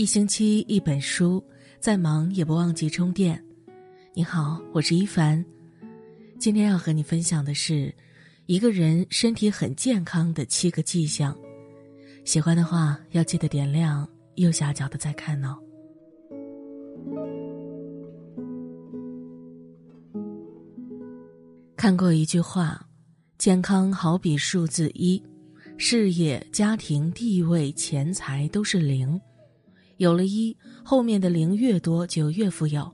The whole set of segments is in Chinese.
一星期一本书，再忙也不忘记充电。你好，我是一凡。今天要和你分享的是，一个人身体很健康的七个迹象。喜欢的话，要记得点亮右下角的再看哦。看过一句话：健康好比数字一，事业、家庭、地位、钱财都是零。有了一，后面的零越多就越富有；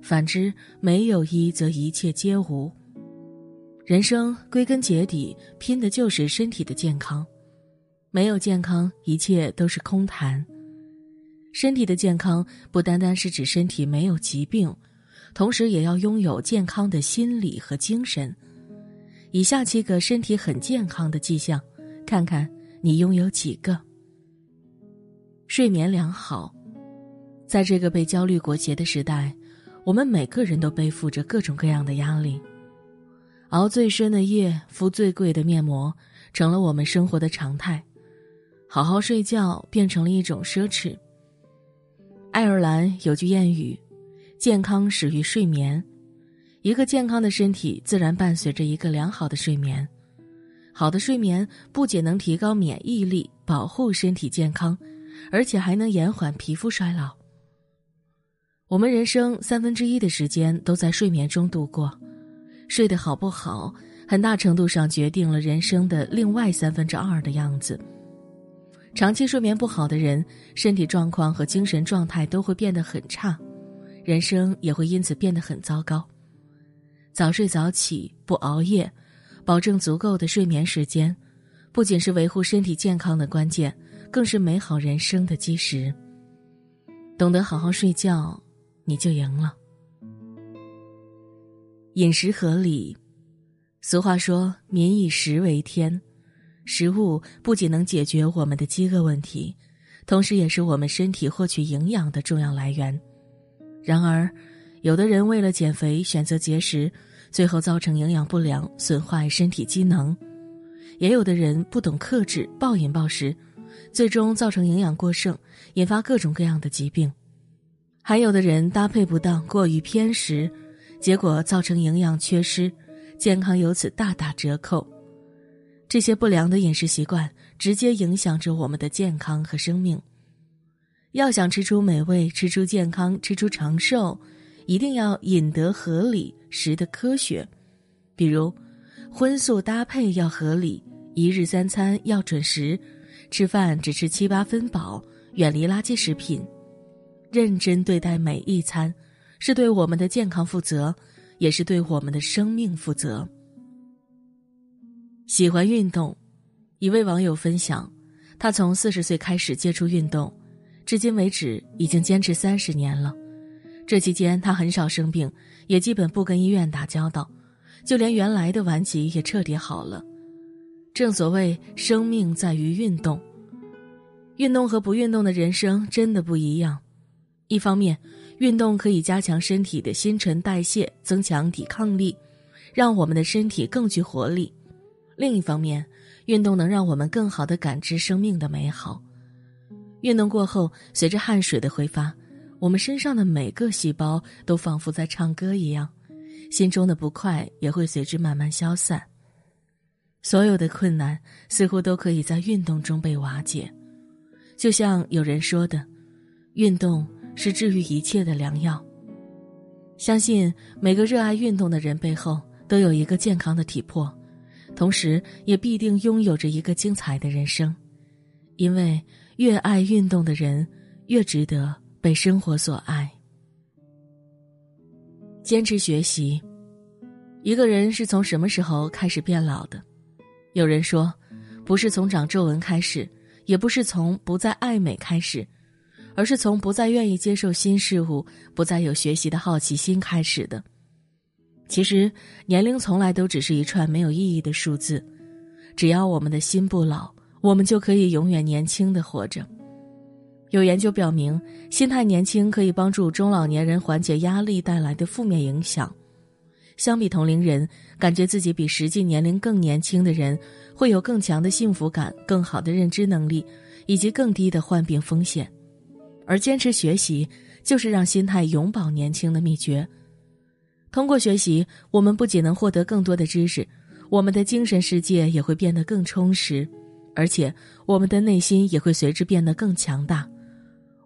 反之，没有一则一切皆无。人生归根结底拼的就是身体的健康，没有健康，一切都是空谈。身体的健康不单单是指身体没有疾病，同时也要拥有健康的心理和精神。以下七个身体很健康的迹象，看看你拥有几个。睡眠良好，在这个被焦虑裹挟的时代，我们每个人都背负着各种各样的压力。熬最深的夜，敷最贵的面膜，成了我们生活的常态。好好睡觉变成了一种奢侈。爱尔兰有句谚语：“健康始于睡眠。”一个健康的身体，自然伴随着一个良好的睡眠。好的睡眠不仅能提高免疫力，保护身体健康。而且还能延缓皮肤衰老。我们人生三分之一的时间都在睡眠中度过，睡得好不好，很大程度上决定了人生的另外三分之二的样子。长期睡眠不好的人，身体状况和精神状态都会变得很差，人生也会因此变得很糟糕。早睡早起，不熬夜，保证足够的睡眠时间，不仅是维护身体健康的关键。更是美好人生的基石。懂得好好睡觉，你就赢了。饮食合理，俗话说“民以食为天”，食物不仅能解决我们的饥饿问题，同时也是我们身体获取营养的重要来源。然而，有的人为了减肥选择节食，最后造成营养不良，损坏身体机能；也有的人不懂克制，暴饮暴食。最终造成营养过剩，引发各种各样的疾病；还有的人搭配不当，过于偏食，结果造成营养缺失，健康由此大打折扣。这些不良的饮食习惯直接影响着我们的健康和生命。要想吃出美味、吃出健康、吃出长寿，一定要饮得合理，食得科学。比如，荤素搭配要合理，一日三餐要准时。吃饭只吃七八分饱，远离垃圾食品，认真对待每一餐，是对我们的健康负责，也是对我们的生命负责。喜欢运动，一位网友分享，他从四十岁开始接触运动，至今为止已经坚持三十年了。这期间他很少生病，也基本不跟医院打交道，就连原来的顽疾也彻底好了。正所谓，生命在于运动。运动和不运动的人生真的不一样。一方面，运动可以加强身体的新陈代谢，增强抵抗力，让我们的身体更具活力；另一方面，运动能让我们更好的感知生命的美好。运动过后，随着汗水的挥发，我们身上的每个细胞都仿佛在唱歌一样，心中的不快也会随之慢慢消散。所有的困难似乎都可以在运动中被瓦解，就像有人说的：“运动是治愈一切的良药。”相信每个热爱运动的人背后都有一个健康的体魄，同时也必定拥有着一个精彩的人生，因为越爱运动的人越值得被生活所爱。坚持学习，一个人是从什么时候开始变老的？有人说，不是从长皱纹开始，也不是从不再爱美开始，而是从不再愿意接受新事物、不再有学习的好奇心开始的。其实，年龄从来都只是一串没有意义的数字，只要我们的心不老，我们就可以永远年轻的活着。有研究表明，心态年轻可以帮助中老年人缓解压力带来的负面影响。相比同龄人，感觉自己比实际年龄更年轻的人，会有更强的幸福感、更好的认知能力，以及更低的患病风险。而坚持学习就是让心态永葆年轻的秘诀。通过学习，我们不仅能获得更多的知识，我们的精神世界也会变得更充实，而且我们的内心也会随之变得更强大。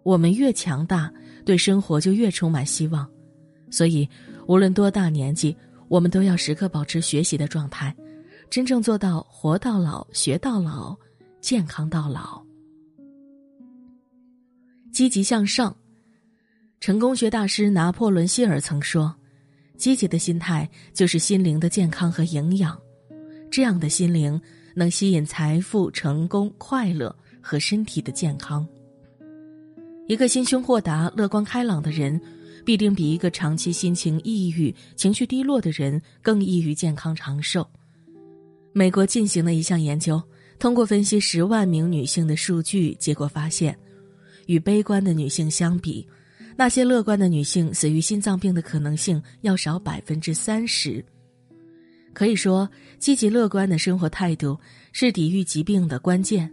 我们越强大，对生活就越充满希望。所以，无论多大年纪，我们都要时刻保持学习的状态，真正做到活到老、学到老、健康到老。积极向上，成功学大师拿破仑·希尔曾说：“积极的心态就是心灵的健康和营养，这样的心灵能吸引财富、成功、快乐和身体的健康。”一个心胸豁达、乐观开朗的人，必定比一个长期心情抑郁、情绪低落的人更易于健康长寿。美国进行了一项研究，通过分析十万名女性的数据，结果发现。与悲观的女性相比，那些乐观的女性死于心脏病的可能性要少百分之三十。可以说，积极乐观的生活态度是抵御疾病的关键。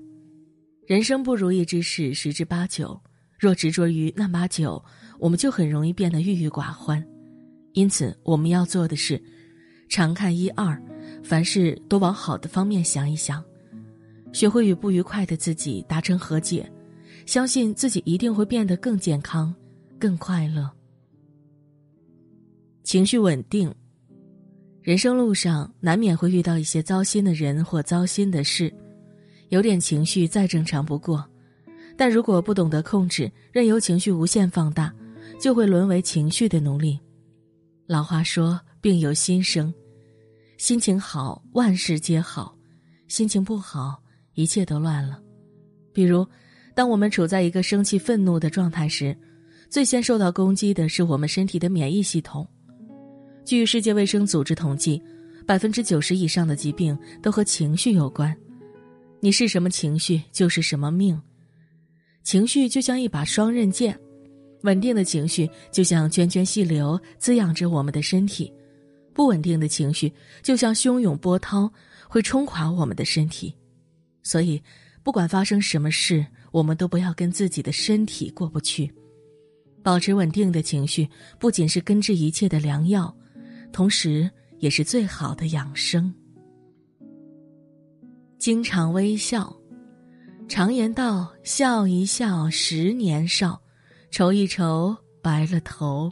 人生不如意之事十之八九，若执着于那把酒，我们就很容易变得郁郁寡欢。因此，我们要做的是，常看一二，凡事都往好的方面想一想，学会与不愉快的自己达成和解。相信自己一定会变得更健康、更快乐。情绪稳定，人生路上难免会遇到一些糟心的人或糟心的事，有点情绪再正常不过。但如果不懂得控制，任由情绪无限放大，就会沦为情绪的奴隶。老话说：“病由心生，心情好，万事皆好；心情不好，一切都乱了。”比如。当我们处在一个生气、愤怒的状态时，最先受到攻击的是我们身体的免疫系统。据世界卫生组织统计，百分之九十以上的疾病都和情绪有关。你是什么情绪，就是什么命。情绪就像一把双刃剑，稳定的情绪就像涓涓细流，滋养着我们的身体；不稳定的情绪就像汹涌波涛，会冲垮我们的身体。所以，不管发生什么事，我们都不要跟自己的身体过不去，保持稳定的情绪，不仅是根治一切的良药，同时也是最好的养生。经常微笑，常言道：“笑一笑，十年少；愁一愁，白了头。”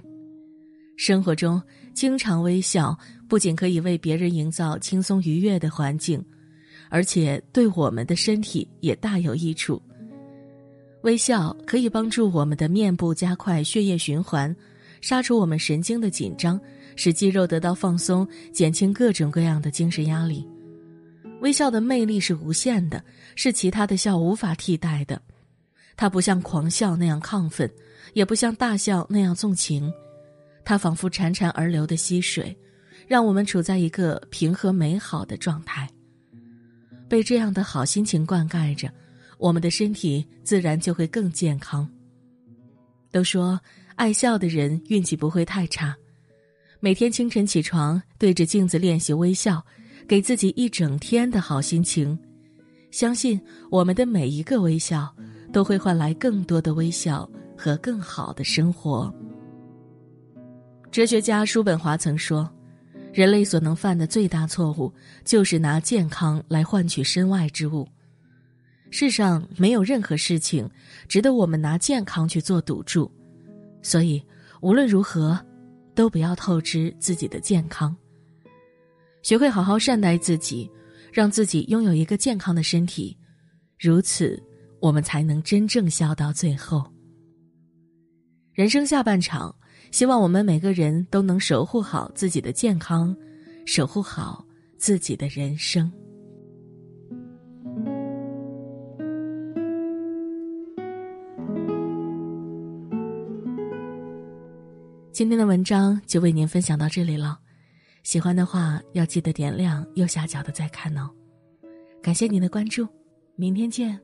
生活中经常微笑，不仅可以为别人营造轻松愉悦的环境，而且对我们的身体也大有益处。微笑可以帮助我们的面部加快血液循环，杀除我们神经的紧张，使肌肉得到放松，减轻各种各样的精神压力。微笑的魅力是无限的，是其他的笑无法替代的。它不像狂笑那样亢奋，也不像大笑那样纵情，它仿佛潺潺而流的溪水，让我们处在一个平和美好的状态。被这样的好心情灌溉着。我们的身体自然就会更健康。都说爱笑的人运气不会太差，每天清晨起床对着镜子练习微笑，给自己一整天的好心情。相信我们的每一个微笑，都会换来更多的微笑和更好的生活。哲学家叔本华曾说：“人类所能犯的最大错误，就是拿健康来换取身外之物。”世上没有任何事情值得我们拿健康去做赌注，所以无论如何，都不要透支自己的健康。学会好好善待自己，让自己拥有一个健康的身体，如此我们才能真正笑到最后。人生下半场，希望我们每个人都能守护好自己的健康，守护好自己的人生。今天的文章就为您分享到这里了，喜欢的话要记得点亮右下角的再看哦。感谢您的关注，明天见。